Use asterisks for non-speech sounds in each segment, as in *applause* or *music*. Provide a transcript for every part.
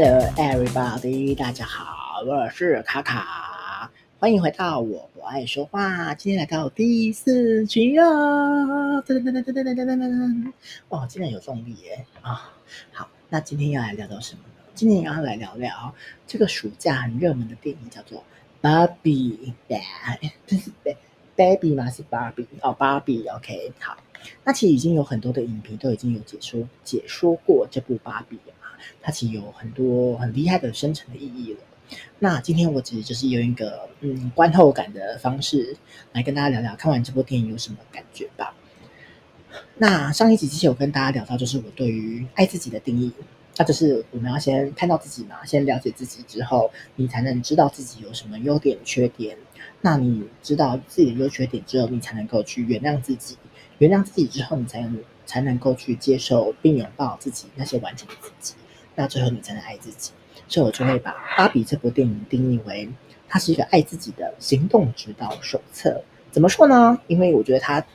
Hello, everybody！大家好，我是卡卡，欢迎回到我不爱说话。今天来到第四集啊！噔噔噔噔噔噔噔噔噔！哦，竟然有动力耶！啊、好，那今天要来聊聊什么呢？今天要来聊聊这个暑假很热门的电影，叫做《Barbie》。这是 Baby 吗？是芭比哦，Barbie。OK，好。那其实已经有很多的影评都已经有解说解说过这部《芭比》了。它其实有很多很厉害的深层的意义了。那今天我只是就是用一个嗯观后感的方式来跟大家聊聊看完这部电影有什么感觉吧。那上一集其实有跟大家聊到，就是我对于爱自己的定义，那就是我们要先看到自己嘛，先了解自己之后，你才能知道自己有什么优点缺点。那你知道自己的优缺点之后，你才能够去原谅自己。原谅自己之后，你才能才能够去接受并拥抱自己那些完整的自己。那最后你才能爱自己，所以我就会把《芭比》这部电影定义为，它是一个爱自己的行动指导手册。怎么说呢？因为我觉得它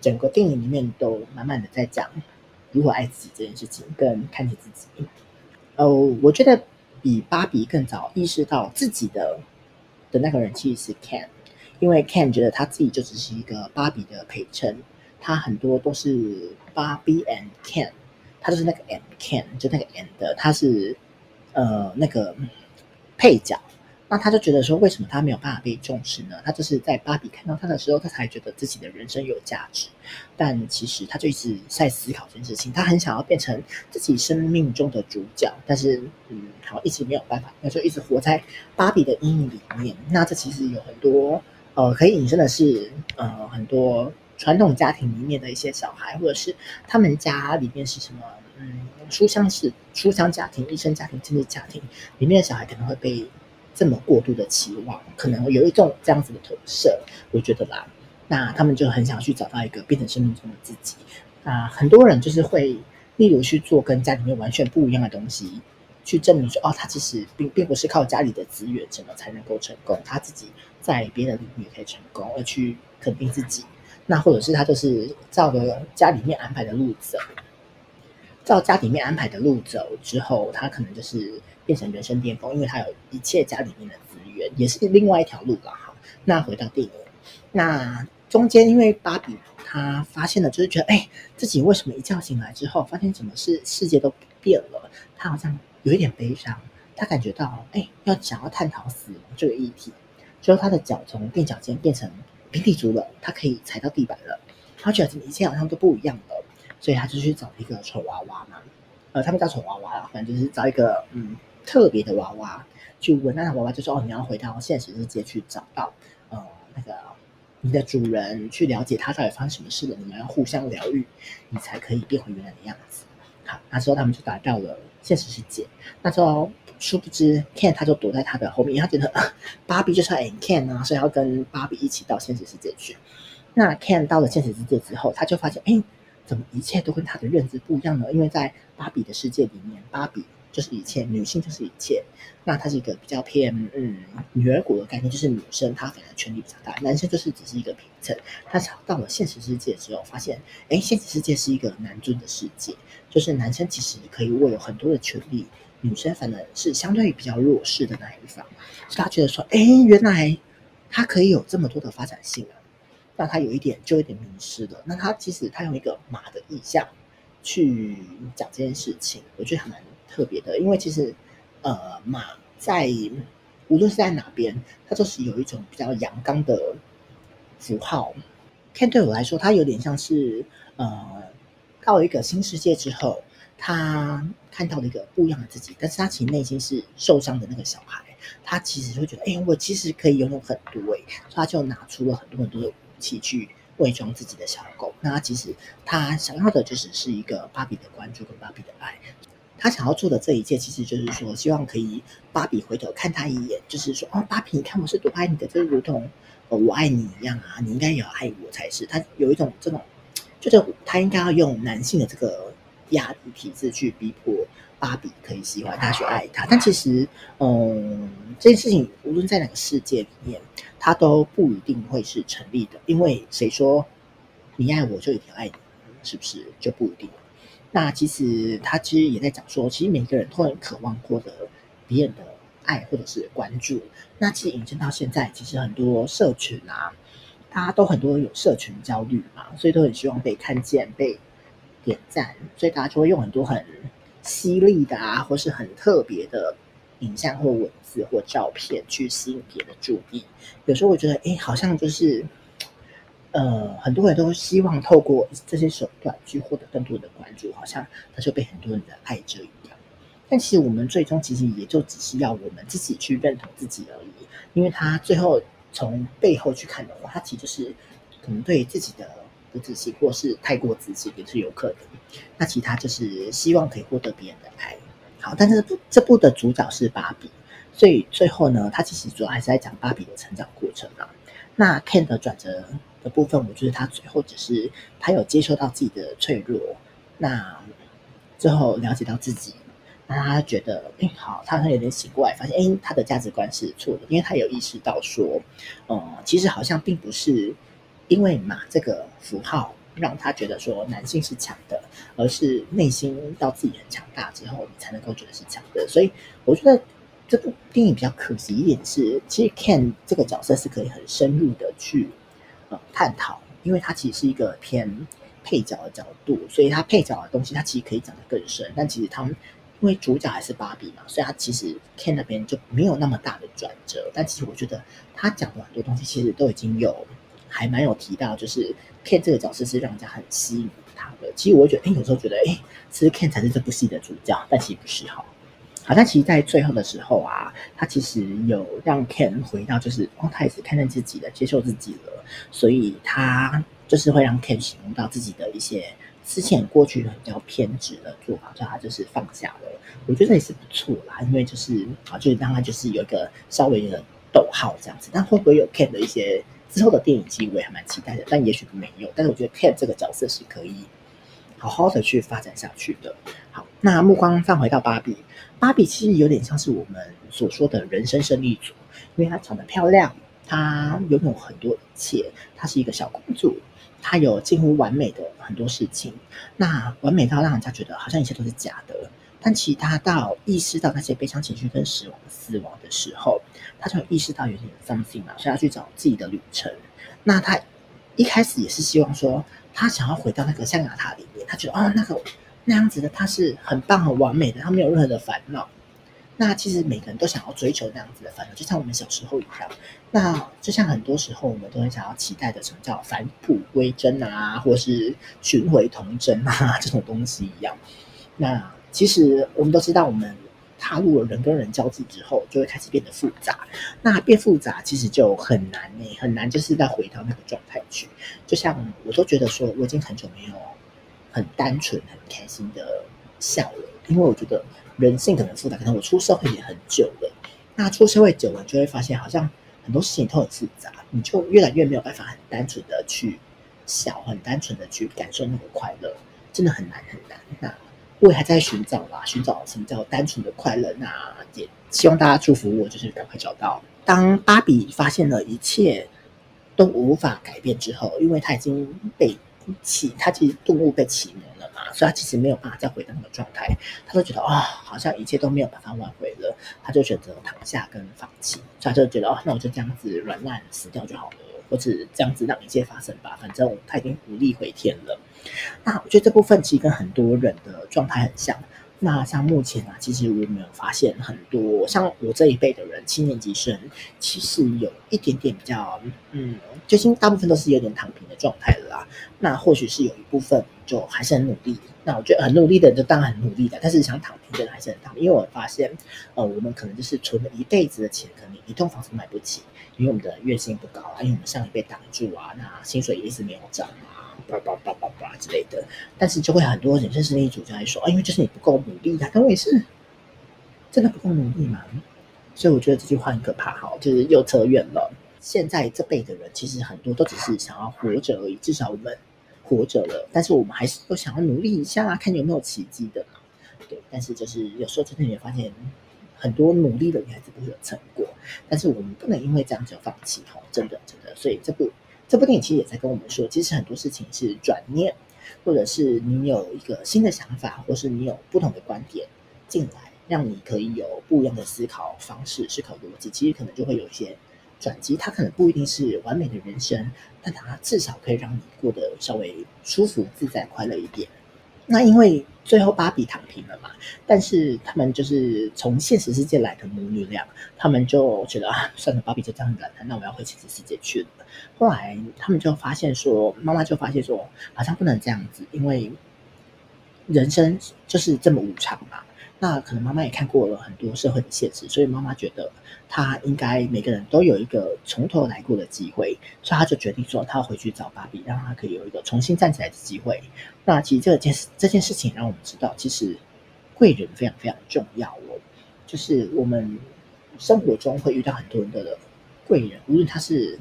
整个电影里面都满满的在讲如何爱自己这件事情，跟看见自己。哦，我觉得比芭比更早意识到自己的的那个人其实是 Ken，因为 Ken 觉得他自己就只是一个芭比的陪衬，他很多都是芭比 and Ken。他就是那个 M Ken，就那个 M 的，他是呃那个配角。那他就觉得说，为什么他没有办法被重视呢？他就是在芭比看到他的时候，他才觉得自己的人生有价值。但其实他就一直在思考这件事情，他很想要变成自己生命中的主角，但是嗯，好一直没有办法，那就一直活在芭比的阴影里面。那这其实有很多呃可以引申的是呃很多。传统家庭里面的一些小孩，或者是他们家里面是什么，嗯，书香是书香家庭、医生家庭、经济家庭里面的小孩，可能会被这么过度的期望，可能有一种这样子的投射，我觉得啦。那他们就很想去找到一个变成生命中的自己。啊，很多人就是会，例如去做跟家里面完全不一样的东西，去证明说，哦，他其实并并不是靠家里的资源什么才能够成功，他自己在别的领域也可以成功，而去肯定自己。那或者是他就是照着家里面安排的路走，照家里面安排的路走之后，他可能就是变成人生巅峰，因为他有一切家里面的资源，也是另外一条路吧哈。那回到电影，那中间因为芭比他发现了，就是觉得哎，自己为什么一觉醒来之后，发现什么是世界都变了，他好像有一点悲伤，他感觉到哎，要想要探讨死亡这个议题，之后他的脚从垫脚尖变成。平底足了，他可以踩到地板了，他觉得一切好像都不一样了，所以他就去找一个丑娃娃嘛，呃，他们叫丑娃娃，反正就是找一个嗯特别的娃娃去问，那娃娃就说哦，你要回到现实世界去找到呃那个你的主人，去了解他到底发生什么事了，你们要互相疗愈，你才可以变回原来的样子。好，那时候他们就来到了现实世界，那时候。殊不知，Ken 他就躲在他的后面，他觉得芭比就是要 and Ken 啊，所以要跟芭比一起到现实世界去。那 Ken 到了现实世界之后，他就发现，哎，怎么一切都跟他的认知不一样呢？因为在芭比的世界里面，芭比就是一切，女性就是一切。那他是一个比较偏嗯女儿国的概念，就是女生她反而权力比较大，男生就是只是一个平层。他到了现实世界之后，发现，哎，现实世界是一个男尊的世界，就是男生其实可以握有很多的权利。女生反而是相对于比较弱势的那一方，所以他觉得说，哎，原来他可以有这么多的发展性啊，那他有一点就有点迷失了。那他其实他用一个马的意象去讲这件事情，我觉得还蛮特别的，因为其实呃马在无论是在哪边，它都是有一种比较阳刚的符号。看对我来说，它有点像是呃到一个新世界之后。他看到了一个不一样的自己，但是他其实内心是受伤的那个小孩。他其实会觉得，哎，我其实可以拥有很多，哎他就拿出了很多很多的武器去伪装自己的小狗。那其实他想要的就只是一个芭比的关注跟芭比的爱。他想要做的这一切，其实就是说，希望可以芭比回头看他一眼，就是说，哦，芭比，你看我是多爱你的，就如同我爱你一样啊，你应该也要爱我才是。他有一种这种，就是他应该要用男性的这个。压力体制去逼迫芭比可以喜欢他，去爱他，但其实，嗯，这件事情无论在哪个世界里面，它都不一定会是成立的。因为谁说你爱我就一定爱你，是不是就不一定？那其实他其实也在讲说，其实每个人都很渴望获得别人的爱或者是关注。那其实引申到现在，其实很多社群啊，大家都很多人有社群焦虑嘛，所以都很希望被看见、被点赞，所以大家就会用很多很犀利的啊，或是很特别的影像或文字或照片去吸引别人的注意。有时候我觉得，哎，好像就是。呃，很多人都希望透过这些手段去获得更多的关注，好像他就被很多人的爱着一样。但其实我们最终其实也就只是要我们自己去认同自己而已。因为他最后从背后去看的话，他其实就是可能对自己的不自信，或是太过自信也是有可能。那其他就是希望可以获得别人的爱。好，但是这部的主角是芭比，所以最后呢，他其实主要还是在讲芭比的成长过程嘛。那 Ken 的转折的部分，我觉得他最后只是他有接受到自己的脆弱，那最后了解到自己，那他觉得，哎，好，他好像有点醒过来，发现，哎，他的价值观是错的，因为他有意识到说，嗯，其实好像并不是因为马这个符号让他觉得说男性是强的，而是内心到自己很强大之后，你才能够觉得是强的。所以我觉得这部电影比较可惜一点是，其实 Ken 这个角色是可以很深入的去。呃，探讨，因为它其实是一个偏配角的角度，所以它配角的东西，它其实可以讲得更深。但其实他们因为主角还是芭比嘛，所以他其实 Ken 那边就没有那么大的转折。但其实我觉得他讲的很多东西，其实都已经有还蛮有提到，就是 Ken 这个角色是让人家很吸引他的。其实我觉得，哎，有时候觉得，哎，其实 Ken 才是这部戏的主角，但其实不是哈。好，但其实，在最后的时候啊，他其实有让 Ken 回到，就是哦，他也是看见自己的，接受自己了，所以他就是会让 Ken 醒悟到自己的一些之前过去的比较偏执的做法，叫他就是放下了。我觉得也是不错啦，因为就是啊，就是让他就是有一个稍微的逗号这样子。但会不会有 Ken 的一些之后的电影机会，还蛮期待的。但也许没有，但是我觉得 Ken 这个角色是可以好好的去发展下去的。好，那目光放回到芭比。芭比其实有点像是我们所说的人生胜利组，因为她长得漂亮，她拥有很多一切，她是一个小公主，他有近乎完美的很多事情，那完美到让人家觉得好像一切都是假的。但其他到意识到那些悲伤情绪跟死亡死亡的时候，他就意识到有点 something 嘛，所以要去找自己的旅程。那他一开始也是希望说，他想要回到那个象牙塔里面，他觉得哦那个。那样子的他是很棒、很完美的，他没有任何的烦恼。那其实每个人都想要追求那样子的烦恼，就像我们小时候一样。那就像很多时候我们都很想要期待的什么叫返璞归真啊，或是寻回童真啊这种东西一样。那其实我们都知道，我们踏入了人跟人交际之后，就会开始变得复杂。那变复杂其实就很难呢、很难就是再回到那个状态去。就像我都觉得说，我已经很久没有。很单纯、很开心的笑了，因为我觉得人性可能复杂。可能我出社会也很久了，那出社会久了，就会发现好像很多事情都很复杂，你就越来越没有办法很单纯的去笑，很单纯的去感受那个快乐，真的很难很难。那我也还在寻找啦，寻找什么叫单纯的快乐。那也希望大家祝福我，就是赶快找到。当芭比发现了一切都无法改变之后，因为他已经被。启，他其实顿悟被启蒙，所以他其实没有办法再回到那个状态，他就觉得哦，好像一切都没有办法挽回了，他就选择躺下跟放弃，所以他就觉得哦，那我就这样子软烂死掉就好了，或者这样子让一切发生吧，反正他已经无力回天了。那我觉得这部分其实跟很多人的状态很像。那像目前啊，其实我没有发现很多像我这一辈的人，七年级生，其实有一点点比较，嗯，最近大部分都是有点躺平的状态了啦。那或许是有一部分就还是很努力。那我觉得很努力的人就当然很努力的，但是想躺平的人还是很躺平。因为我发现，呃，我们可能就是存了一辈子的钱，可能一栋房子买不起，因为我们的月薪不高啊，因为我们上一辈挡住啊，那薪水也一直没有涨啊。叭叭叭叭叭之类的，但是就会很多人生胜利组就来说，啊，因为就是你不够努力啊，但我也是真的不够努力嘛，所以我觉得这句话很可怕，哈，就是又扯远了。现在这辈的人其实很多都只是想要活着而已，至少我们活着了，但是我们还是都想要努力一下，看有没有奇迹的。对，但是就是有时候真的也发现，很多努力的女孩子都会有成果，但是我们不能因为这样就放弃，哈，真的真的，所以这部。这部电影其实也在跟我们说，其实很多事情是转念。或者是你有一个新的想法，或是你有不同的观点进来，让你可以有不一样的思考方式、思考逻辑，其实可能就会有一些转机。它可能不一定是完美的人生，但它至少可以让你过得稍微舒服、自在、快乐一点。那因为最后芭比躺平了嘛，但是他们就是从现实世界来的母女俩，他们就觉得啊，算了，芭比就这样子了，那我要回现实世界去了。后来他们就发现说，妈妈就发现说，好像不能这样子，因为人生就是这么无常嘛。那可能妈妈也看过了很多社会的现实，所以妈妈觉得她应该每个人都有一个从头来过的机会，所以她就决定说，她要回去找芭比，让她可以有一个重新站起来的机会。那其实这件事这件事情让我们知道，其实贵人非常非常重要哦。就是我们生活中会遇到很多人的贵人，无论他是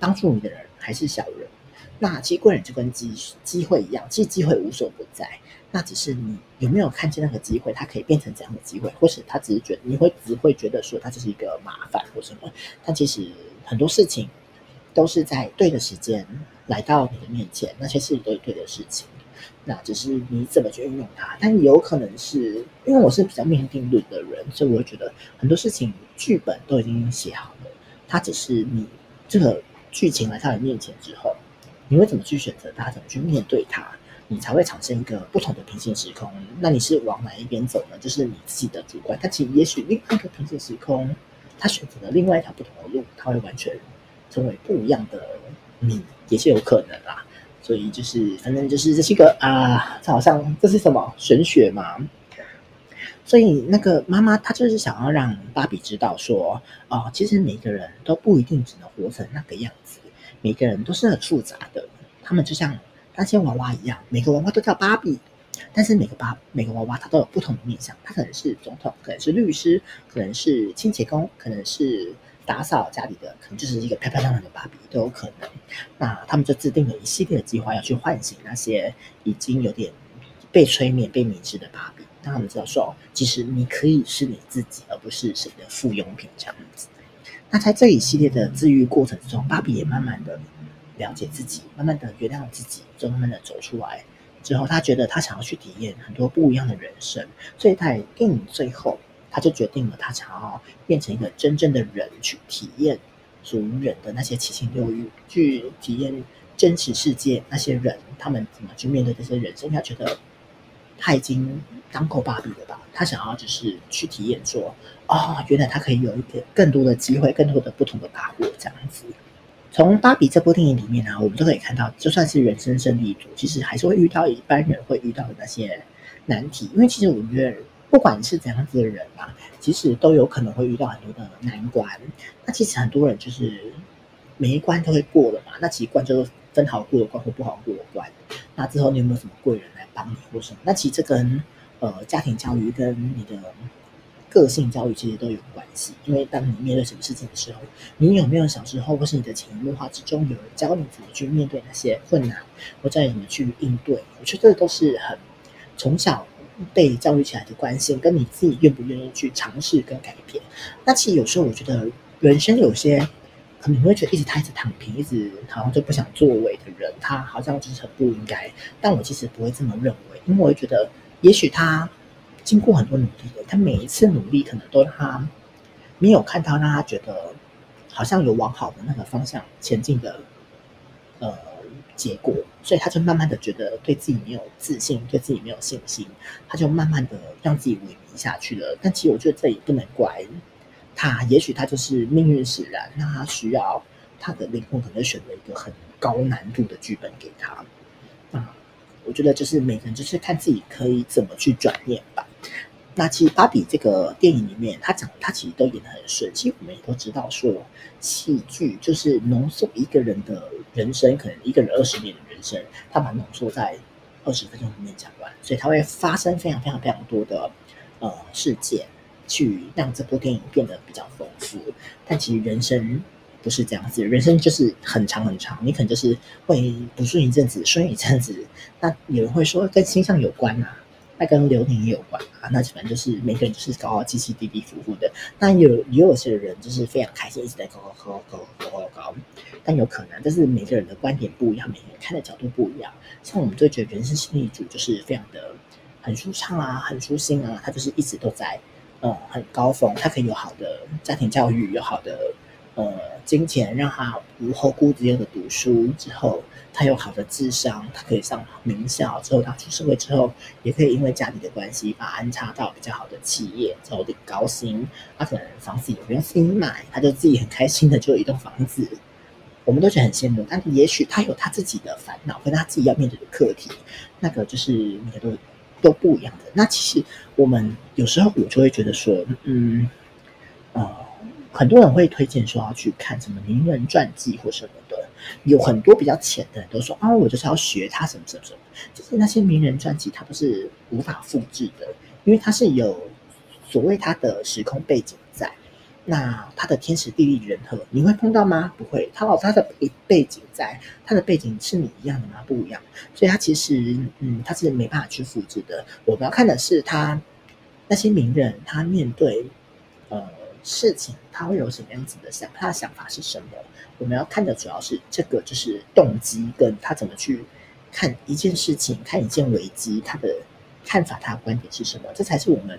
帮助你的人还是小人。那其实贵人就跟机机会一样，其实机会无所不在。那只是你有没有看见那个机会，它可以变成怎样的机会，或是他只是觉得你会只会觉得说它就是一个麻烦或什么，但其实很多事情都是在对的时间来到你的面前，那些事都是对对的事情，那只是你怎么去运用它。但有可能是因为我是比较命定论的人，所以我会觉得很多事情剧本都已经写好了，它只是你这个剧情来到你面前之后，你会怎么去选择它，怎么去面对它。你才会产生一个不同的平行时空。那你是往哪一边走呢？就是你自己的主观。但其实也许另外一个平行时空，他选择了另外一条不同的路，他会完全成为不一样的你，也是有可能啦。所以就是，反正就是这是一个啊，这好像这是什么玄学嘛。所以那个妈妈她就是想要让芭比知道说，哦，其实每个人都不一定只能活成那个样子，每个人都是很复杂的，他们就像。那些娃娃一样，每个娃娃都叫芭比，但是每个芭每个娃娃它都有不同的面向，它可能是总统，可能是律师，可能是清洁工，可能是打扫家里的，可能就是一个漂漂亮亮的芭比都有可能。那他们就制定了一系列的计划，要去唤醒那些已经有点被催眠、被迷失的芭比，让他们知道说，其实你可以是你自己，而不是谁的附庸品这样子。那在这一系列的治愈过程之中，芭比也慢慢的。了解自己，慢慢的原谅自己，就慢慢的走出来。之后，他觉得他想要去体验很多不一样的人生，所以在电影最后，他就决定了他想要变成一个真正的人，去体验属于人的那些七情六欲，去体验真实世界那些人他们怎么去面对这些人生。他觉得他已经当够芭比了吧？他想要就是去体验说，哦，原来他可以有一个更多的机会，更多的不同的把握，这样子。从《芭比》这部电影里面呢、我们都可以看到，就算是人生胜利组，其实还是会遇到一般人会遇到的那些难题。因为其实我觉得，不管是怎样子的人嘛，其实都有可能会遇到很多的难关。那其实很多人就是每一关都会过了嘛。那其实关就是分好过的关或不好过的关。那之后你有没有什么贵人来帮你或什么？那其实这跟呃家庭教育跟你的。个性教育其实都有因为当你面对什么事情的时候，你有没有小时候或是你的潜移默化之中，有人教你怎么去面对那些困难，或者怎么去应对？我觉得这都是很从小被教育起来的关系，跟你自己愿不愿意去尝试跟改变。那其实有时候我觉得人生有些你会觉得一直他一直躺平，一直好像就不想作为的人，他好像就是很不应该。但我其实不会这么认为，因为我觉得也许他。经过很多努力，他每一次努力可能都他没有看到让他觉得好像有往好的那个方向前进的呃结果，所以他就慢慢的觉得对自己没有自信，对自己没有信心，他就慢慢的让自己萎靡下去了。但其实我觉得这也不能怪他，也许他就是命运使然，那他需要他的灵魂可能选择一个很高难度的剧本给他啊。嗯我觉得就是每个人就是看自己可以怎么去转念吧。那其实芭比这个电影里面，他讲他其实都演得很顺。其实我们也都知道说，戏剧就是浓缩一个人的人生，可能一个人二十年的人生，他把它浓缩在二十分钟里面讲完，所以他会发生非常非常非常多的呃事件，去让这部电影变得比较丰富。但其实人生。不是这样子，人生就是很长很长，你可能就是会不顺一阵子，顺一阵子。那有人会说跟星象有关啊，那跟流年也有关啊。那反正就是每个人就是高高低低低低伏伏的。但有也有些人就是非常开心，一直在高高高高高高高。但有可能，但是每个人的观点不一样，每个人看的角度不一样。像我们就觉得人生胜利组就是非常的很舒畅啊，很舒心啊，他就是一直都在呃很高峰，他可以有好的家庭教育，有好的。呃，金钱让他无后顾之忧的读书之后，他有好的智商，他可以上名校。之后他出社会之后，也可以因为家里的关系，把安插到比较好的企业，之后领高薪。他可能房子也不用自己买，他就自己很开心的就有一栋房子。我们都觉得很羡慕，但也许他有他自己的烦恼，跟他自己要面对的课题，那个就是每个都都不一样的。那其实我们有时候我就会觉得说，嗯，呃。很多人会推荐说要去看什么名人传记或什么的，有很多比较浅的人都说啊，我就是要学他什么什么什么。就是那些名人传记，它都是无法复制的，因为它是有所谓它的时空背景在，那它的天时地利人和，你会碰到吗？不会，他有他的背背景在，他的背景是你一样的吗？不一样，所以他其实嗯，他是没办法去复制的。我们要看的是他那些名人，他面对呃。事情他会有什么样子的想，他的想法是什么？我们要看的主要是这个，就是动机跟他怎么去看一件事情，看一件危机，他的看法，他的观点是什么？这才是我们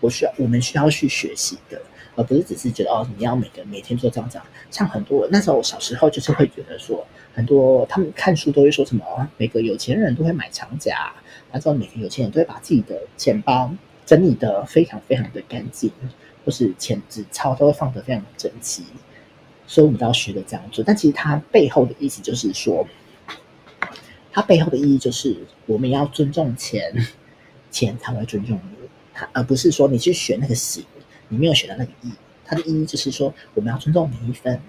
我需要我们需要去学习的，而不是只是觉得哦，你要每个每天做这样这样。像很多那时候我小时候就是会觉得说，很多他们看书都会说什么，每个有钱人都会买长夹，然后每个有钱人都会把自己的钱包整理得非常非常的干净。或是钱纸钞都会放得非常整齐，所以我们都要学的这样做。但其实它背后的意思就是说，它背后的意义就是我们要尊重钱，*laughs* 钱才会尊重你，它而不是说你去选那个型，你没有选到那个意义。它的意义就是说，我们要尊重每一分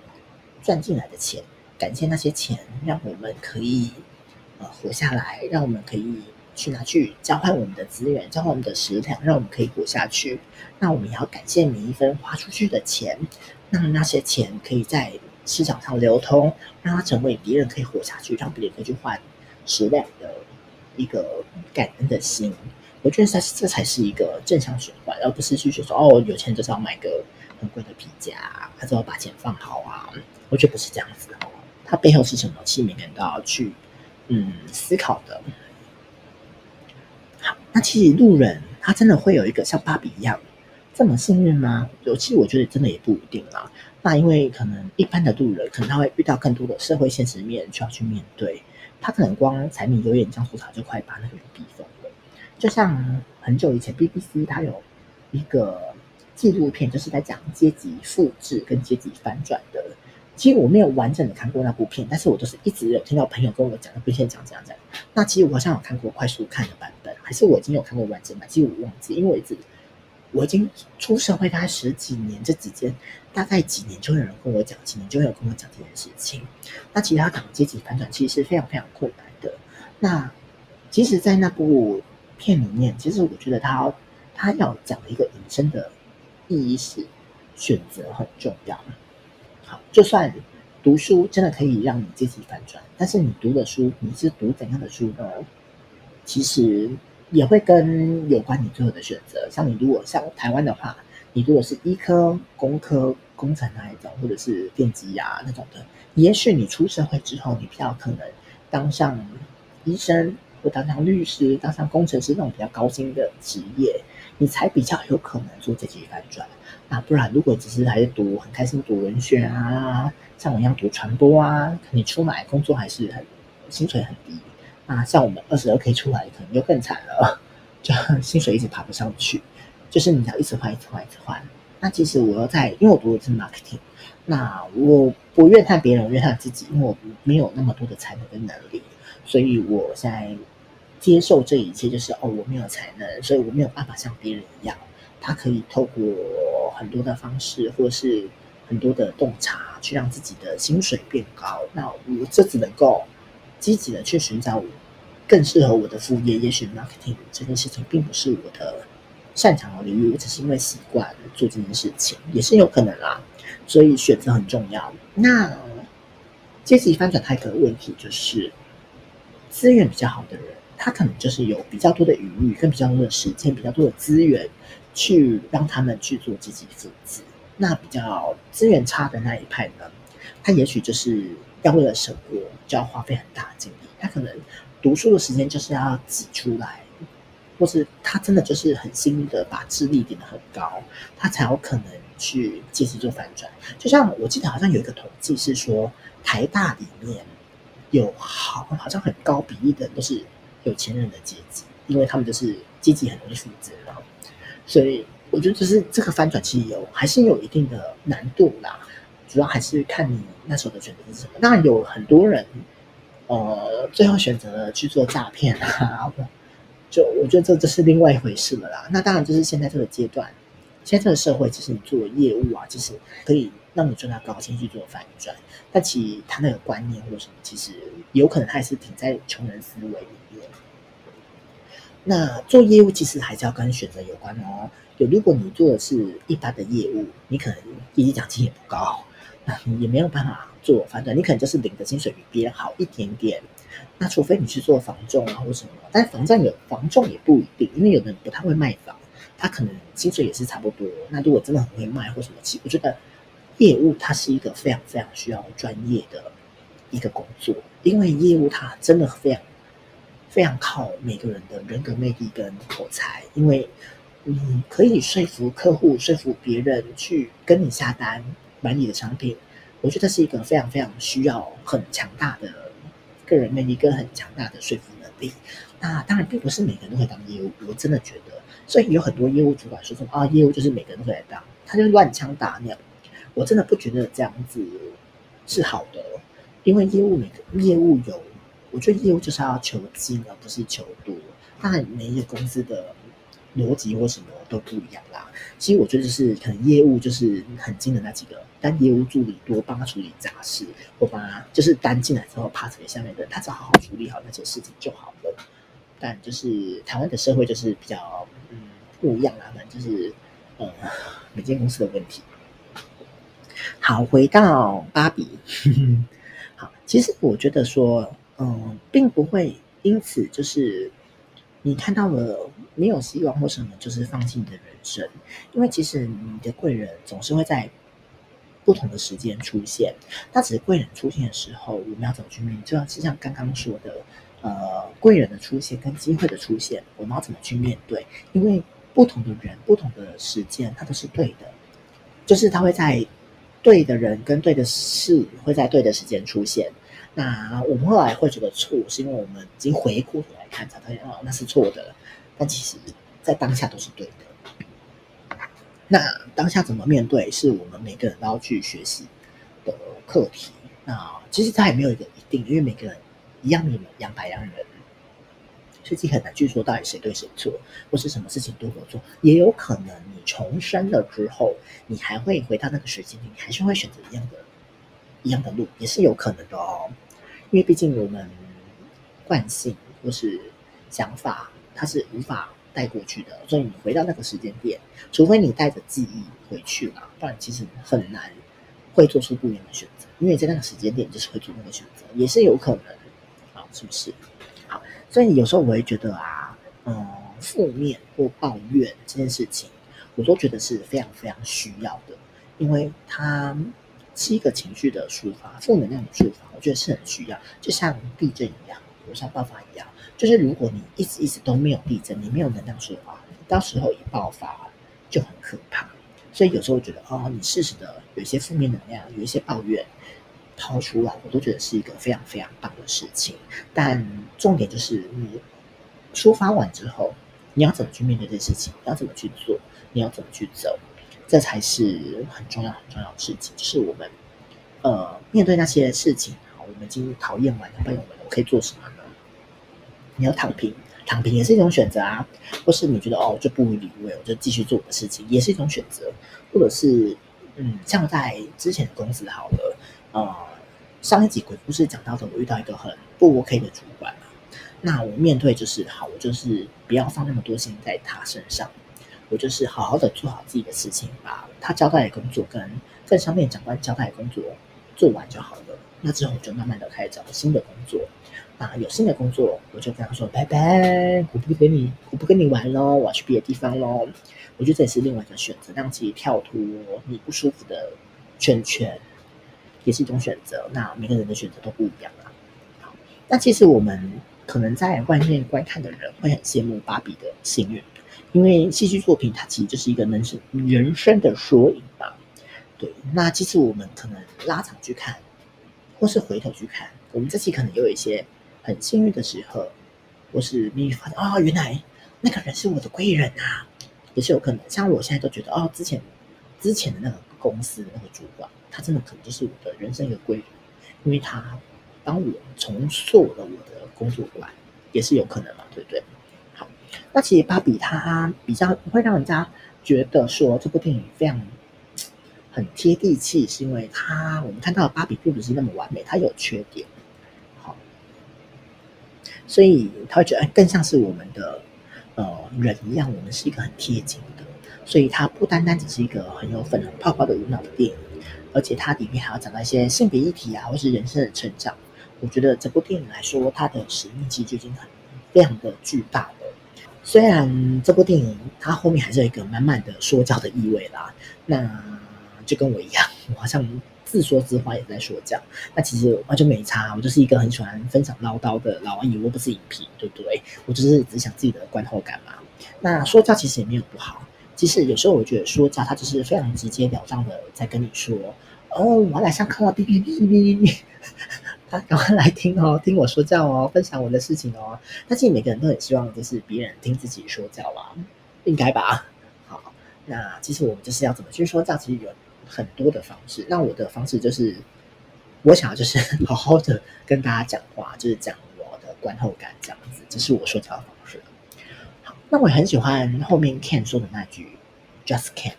赚进来的钱，感谢那些钱，让我们可以呃活下来，让我们可以。去拿去交换我们的资源，交换我们的食粮，让我们可以活下去。那我们也要感谢每一分花出去的钱，让那些钱可以在市场上流通，让它成为别人可以活下去，让别人可以去换食粮的一个感恩的心。我觉得这这才是一个正向循环，而不是去说哦，有钱就是要买个很贵的皮夹，他就要把钱放好啊。我觉得不是这样子的，它背后是什么？其实每个人都要去嗯思考的。好那其实路人他真的会有一个像芭比一样这么幸运吗？尤，其我觉得真的也不一定啦。那因为可能一般的路人，可能他会遇到更多的社会现实面需要去面对。他可能光柴米油盐酱醋茶就快把那个人逼疯了。就像很久以前 BBC 它有一个纪录片，就是在讲阶级复制跟阶级反转的。其实我没有完整的看过那部片，但是我都是一直有听到朋友跟我讲，那部片讲这样讲。那其实我好像有看过快速看的版本，还是我已经有看过完整版，其实我忘记，因为我一直我已经出社会大概十几年，这几间大概几年就有人跟我讲，几年就会有跟我讲这件事情。那其他讲阶级反转，其实是非常非常困难的。那其实，在那部片里面，其实我觉得他他要讲的一个引申的意义是选择很重要。好，就算读书真的可以让你阶级反转，但是你读的书，你是读怎样的书呢？其实也会跟有关你最后的选择。像你如果像台湾的话，你如果是医科、工科、工程那一种，或者是电机呀那种的，也许你出社会之后，你比较可能当上医生，或当上律师、当上工程师那种比较高薪的职业，你才比较有可能做阶级反转。那不然，如果只是还是读很开心读文学啊，像我一样读传播啊，你出来工作还是很薪水很低。那像我们二十二 K 出来，可能就更惨了，*laughs* 就 *laughs* 薪水一直爬不上去。就是你要一直换，一直换，一直换。那其实我要在，因为我读的是 marketing，那我不怨叹别人，我怨叹自己，因为我没有那么多的才能跟能力，所以我现在接受这一切，就是哦，我没有才能，所以我没有办法像别人一样。他可以透过很多的方式，或是很多的洞察，去让自己的薪水变高。那我这只能够积极的去寻找我更适合我的副业。也许 marketing 这件事情并不是我的擅长的领域，我只是因为习惯做这件事情，也是有可能啦。所以选择很重要。那阶级翻转，它一个问题就是资源比较好的人，他可能就是有比较多的余裕，跟比较多的时间，比较多的资源，去让他们去做积极父子。那比较资源差的那一派呢，他也许就是要为了生活，就要花费很大的精力。他可能读书的时间就是要挤出来，或是他真的就是很幸运的把智力点得很高，他才有可能去借机做反转。就像我记得好像有一个统计是说，台大里面有好好像很高比例的人都是有钱人的阶级，因为他们就是阶级很容易负责，所以。我觉得就是这个翻转其实有还是有一定的难度啦，主要还是看你那时候的选择是什么。那有很多人，呃，最后选择了去做诈骗啊，就我觉得这这是另外一回事了啦。那当然就是现在这个阶段，现在这个社会，其实你做业务啊，其实可以让你赚到高薪去做反转，但其实他那个观念或者什么，其实有可能还是停在穷人思维里面。那做业务其实还是要跟选择有关哦。就如果你做的是一般的业务，你可能业绩奖金也不高，也没有办法做反转，你可能就是领的薪水比别人好一点点。那除非你去做房仲啊或什么，但房仲有房仲也不一定，因为有的人不太会卖房，他可能薪水也是差不多。那如果真的很会卖或什么，其实我觉得业务它是一个非常非常需要专业的一个工作，因为业务它真的非常非常靠每个人的人格魅力跟口才，因为。你可以说服客户，说服别人去跟你下单买你的产品，我觉得是一个非常非常需要很强大的个人魅力跟很强大的说服能力。那当然并不是每个人都会当业务，我真的觉得，所以有很多业务主管说说啊，业务就是每个人都会来当，他就乱枪打鸟。我真的不觉得这样子是好的，因为业务每个业务有，我觉得业务就是要求精而不是求多。当然每一个公司的。逻辑或什么都不一样啦。其实我觉得就是可能业务就是很精的那几个，但业务助理多帮他处理杂事，或帮他就是单进来之后 pass 给下面的人，他只要好好处理好那些事情就好了。但就是台湾的社会就是比较嗯不一样啦，反正就是呃每间公司的问题。好，回到芭比，*laughs* 好，其实我觉得说嗯，并不会因此就是。你看到了没有希望或什么，就是放弃你的人生，因为其实你的贵人总是会在不同的时间出现。那只是贵人出现的时候，我们要怎么去面对？就像刚刚说的，呃，贵人的出现跟机会的出现，我们要怎么去面对？因为不同的人、不同的时间，它都是对的，就是他会在对的人跟对的事会在对的时间出现。那我们后来会觉得错，是因为我们已经回顾看，才发现哦，那是错的。但其实，在当下都是对的。那当下怎么面对，是我们每个人都要去学习的课题。那其实它也没有一个一定，因为每个人一样米养百样人，所以很难去说到底谁对谁错，或是什么事情对或错。也有可能你重生了之后，你还会回到那个时间里，你还是会选择一样的、一样的路，也是有可能的哦。因为毕竟我们惯性或是想法，它是无法带过去的，所以你回到那个时间点，除非你带着记忆回去了，不然其实很难会做出不一样的选择。因为在那个时间点，就是会做那个选择，也是有可能啊，是不是？好，所以有时候我会觉得啊，嗯，负面或抱怨这件事情，我都觉得是非常非常需要的，因为它。是一个情绪的抒发，负能量的抒发，我觉得是很需要，就像地震一样，火山爆发一样。就是如果你一直一直都没有地震，你没有能量抒发，你到时候一爆发就很可怕。所以有时候觉得，哦，你适时的有一些负面能量，有一些抱怨抛出来，我都觉得是一个非常非常棒的事情。但重点就是你抒发完之后，你要怎么去面对这事情？你要怎么去做？你要怎么去走？这才是很重要很重要的事情，就是我们，呃，面对那些事情，我们已经讨厌完了，朋友们，我可以做什么？你要躺平，躺平也是一种选择啊。或是你觉得哦，就不理会，我就继续做我的事情，也是一种选择。或者是，嗯，像在之前的公司好了，呃，上一集鬼故事讲到的，我遇到一个很不 OK 的主管嘛，那我面对就是好，我就是不要放那么多心在他身上。我就是好好的做好自己的事情，把他交代的工作跟在上面长官交代的工作做完就好了。那之后我就慢慢的开始找新的工作。啊，有新的工作，我就跟他说拜拜，我不跟你，我不跟你玩喽，我要去别的地方喽。我觉得这也是另外一个选择，让自己跳脱你不舒服的圈圈，也是一种选择。那每个人的选择都不一样啊。好，那其实我们可能在外面观看的人会很羡慕芭比的幸运，因为戏剧作品它其实就是一个人生人生的缩影嘛。对，那其实我们可能拉长去看，或是回头去看，我们这期可能有一些。很幸运的时候，我是秘密发现啊、哦，原来那个人是我的贵人啊，也是有可能。像我现在都觉得哦，之前之前的那个公司的那个主管，他真的可能就是我的人生一个贵人，因为他帮我重塑了我的工作观，也是有可能嘛，对不对？好，那其实芭比他比较会让人家觉得说这部电影非常很贴地气，是因为他我们看到芭比并不是那么完美，他有缺点。所以他会觉得更像是我们的呃人一样，我们是一个很贴近的。所以它不单单只是一个很有粉红泡泡的无脑的电影，而且它里面还要讲到一些性别议题啊，或是人生的成长。我觉得这部电影来说，它的使命其实就已经很非常的巨大了。虽然这部电影它后面还是有一个满满的说教的意味啦，那就跟我一样，我好像。自说自话也在说教，那其实完全没差。我就是一个很喜欢分享唠叨的老阿姨，我不是影评，对不对？我就是只想自己的观后感嘛。那说教其实也没有不好，其实有时候我觉得说教，它就是非常直截了当的在跟你说：“哦，我来上课了，哔哔哔哔哔，*laughs* 他赶快来听哦，听我说教哦，分享我的事情哦。”但是每个人都很希望就是别人听自己说教啦，应该吧？好，那其实我们就是要怎么去说教，其实有。很多的方式，那我的方式就是，我想要就是 *laughs* 好好的跟大家讲话，就是讲我的观后感这样子，这是我说教的方式。好，那我很喜欢后面 Ken 说的那句 “Just Ken”，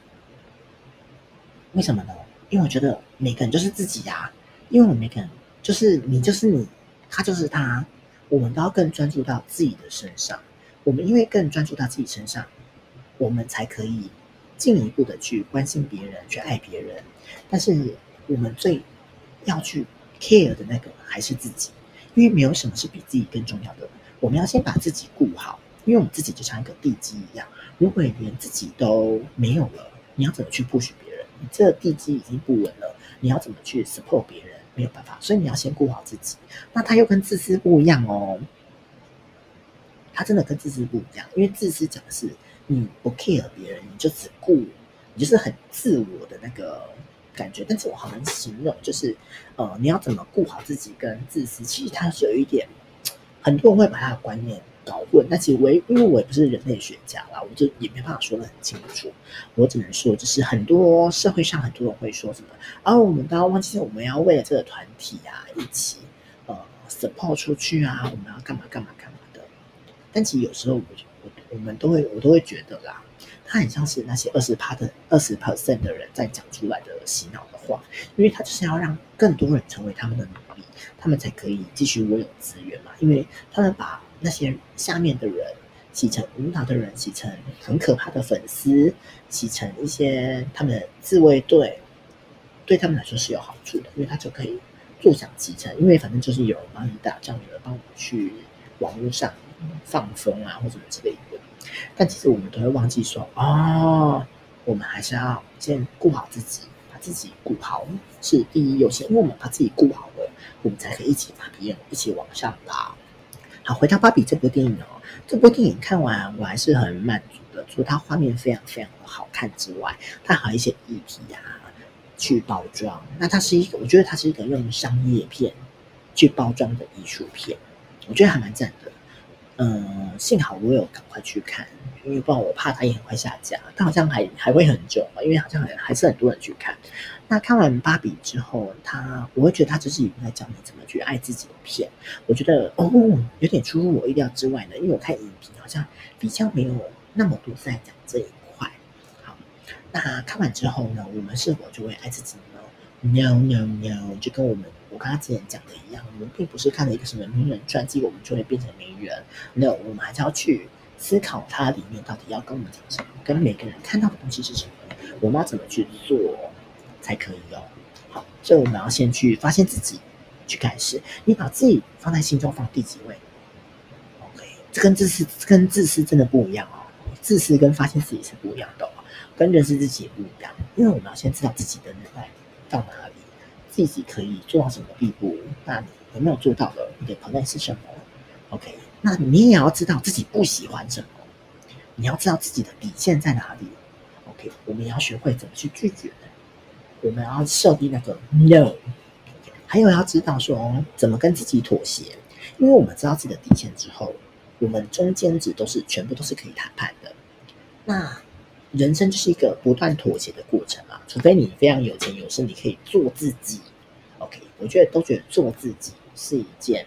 为什么呢？因为我觉得每个人就是自己呀、啊，因为我们每个人就是你就是你，他就是他，我们都要更专注到自己的身上。我们因为更专注到自己身上，我们才可以。进一步的去关心别人，去爱别人，但是我们最要去 care 的那个还是自己，因为没有什么是比自己更重要的。我们要先把自己顾好，因为我们自己就像一个地基一样，如果连自己都没有了，你要怎么去 push 别人？你这地基已经不稳了，你要怎么去 support 别人？没有办法，所以你要先顾好自己。那他又跟自私不一样哦，他真的跟自私不一样，因为自私讲的是。你不 care 别人，你就只顾，你就是很自我的那个感觉。但是我好难形容，就是呃，你要怎么顾好自己跟自私，其实它是有一点，很多人会把他的观念搞混。但其实我因为我也不是人类学家啦，我就也没办法说得很清楚。我只能说，就是很多社会上很多人会说什么，啊，我们都要忘记我们要为了这个团体啊，一起呃 support 出去啊，我们要干嘛干嘛干嘛的。但其实有时候我我们都会，我都会觉得啦，他很像是那些二十趴的二十 percent 的人在讲出来的洗脑的话，因为他就是要让更多人成为他们的奴隶，他们才可以继续拥有资源嘛。因为他们把那些下面的人洗成无脑的人，洗成很可怕的粉丝，洗成一些他们的自卫队，对他们来说是有好处的，因为他就可以坐享其成，因为反正就是有人帮你打仗，有人帮你去网络上放风啊，或什么之类的。但其实我们都会忘记说，哦，我们还是要先顾好自己，把自己顾好是第一优先。因为我们把自己顾好了，我们才可以一起把别人一起往上拉。好，回到芭比这部电影哦，这部电影看完我还是很满足的。除了它画面非常非常的好看之外，它还有一些议题啊去包装。那它是一个，我觉得它是一个用商业片去包装的艺术片，我觉得还蛮赞的。嗯，幸好我有赶快去看，因为不然我怕它也很快下架。但好像还还会很久嘛，因为好像还还是很多人去看。那看完芭比之后，他我会觉得他就是已经在教你怎么去爱自己的片。我觉得哦，有点出乎我意料之外呢，因为我看影评好像比较没有那么多在讲这一块。好，那看完之后呢，我们是否就会爱自己呢？No No No，就跟我们。我刚刚之前讲的一样，我们并不是看了一个什么名人传记，我们就会变成名人。No，我们还是要去思考它里面到底要跟我们讲什么，跟每个人看到的东西是什么，我们要怎么去做才可以哦。好，所以我们要先去发现自己，去开始。你把自己放在心中放第几位？OK，这跟自私跟自私真的不一样哦。自私跟发现自己是不一样的哦，跟认识自己也不一样。因为我们要先知道自己的能耐到哪里，自己可以做到什么地步。那你有没有做到的？你的 plan 是什么？OK，那你也要知道自己不喜欢什么。你要知道自己的底线在哪里。OK，我们也要学会怎么去拒绝。我们要设定那个 No。还有要知道说怎么跟自己妥协，因为我们知道自己的底线之后，我们中间值都是全部都是可以谈判的。那人生就是一个不断妥协的过程嘛，除非你非常有钱有势，你可以做自己。OK，我觉得都觉得做自己是一件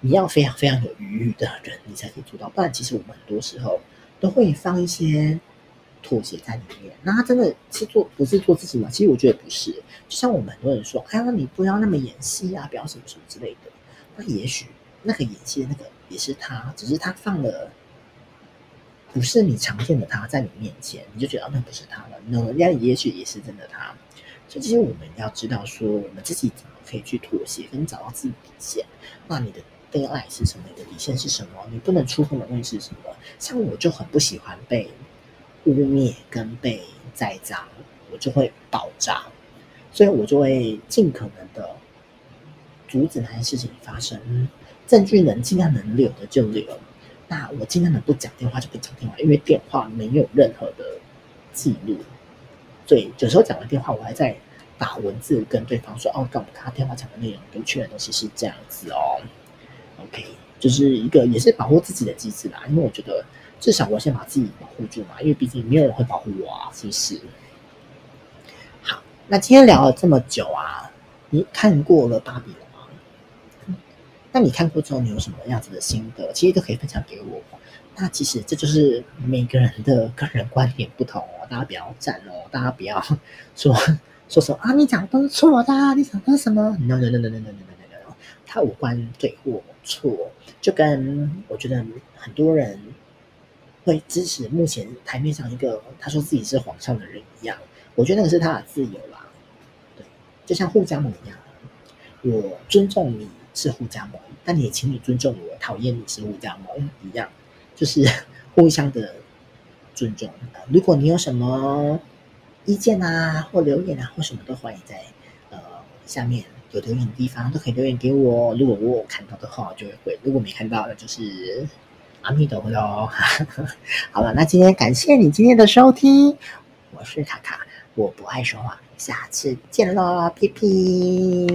你要非常非常有余裕的人，你才可以做到。不然，其实我们很多时候都会放一些。妥协在里面，那他真的是做不是做自己吗？其实我觉得不是，就像我们很多人说，哎呀，你不要那么演戏啊，不要什么什么之类的。那也许那个演戏的那个也是他，只是他放了不是你常见的他在你面前，你就觉得、那不是他了。那人家也许也是真的他。所以其实我们要知道说，我们自己怎么可以去妥协，跟找到自己底线。那你的 deadline 是什么？你的底线是什么？你不能触碰的东西是什么？像我就很不喜欢被。污蔑跟被栽赃，我就会爆炸，所以我就会尽可能的阻止那些事情发生。证据能尽量能留的就留，那我尽量能不讲电话就不讲电话，因为电话没有任何的记录。所以有时候讲完电话，我还在打文字跟对方说：“哦，刚他电话讲的内容跟确认东西是这样子哦。” OK，就是一个也是保护自己的机制啦，因为我觉得。至少我先把自己保护住嘛，因为毕竟没有人会保护我啊，是不是？好，那今天聊了这么久啊，你看过了芭比了？那你看过之后，你有什么样子的心得？其实都可以分享给我。那其实这就是每个人的个人观点不同哦，大家不要战哦，大家不要说说什么啊，你讲的都是错的，你讲的是什么？No no no no no no no no no，no，它无关对或错，就跟我觉得很多人。会支持目前台面上一个他说自己是皇上的人一样，我觉得那个是他的自由啦。对，就像护家盟一样，我尊重你是护家盟，但你也请你尊重我，讨厌你是护家盟一样，就是 *laughs* 互相的尊重。如果你有什么意见啊，或留言啊，或什么都欢迎在呃下面有留言的地方都可以留言给我。如果我有看到的话，我就会回；如果没看到的，就是。阿弥陀佛喽，*laughs* 好了，那今天感谢你今天的收听，我是卡卡，我不爱说话，下次见喽，屁屁。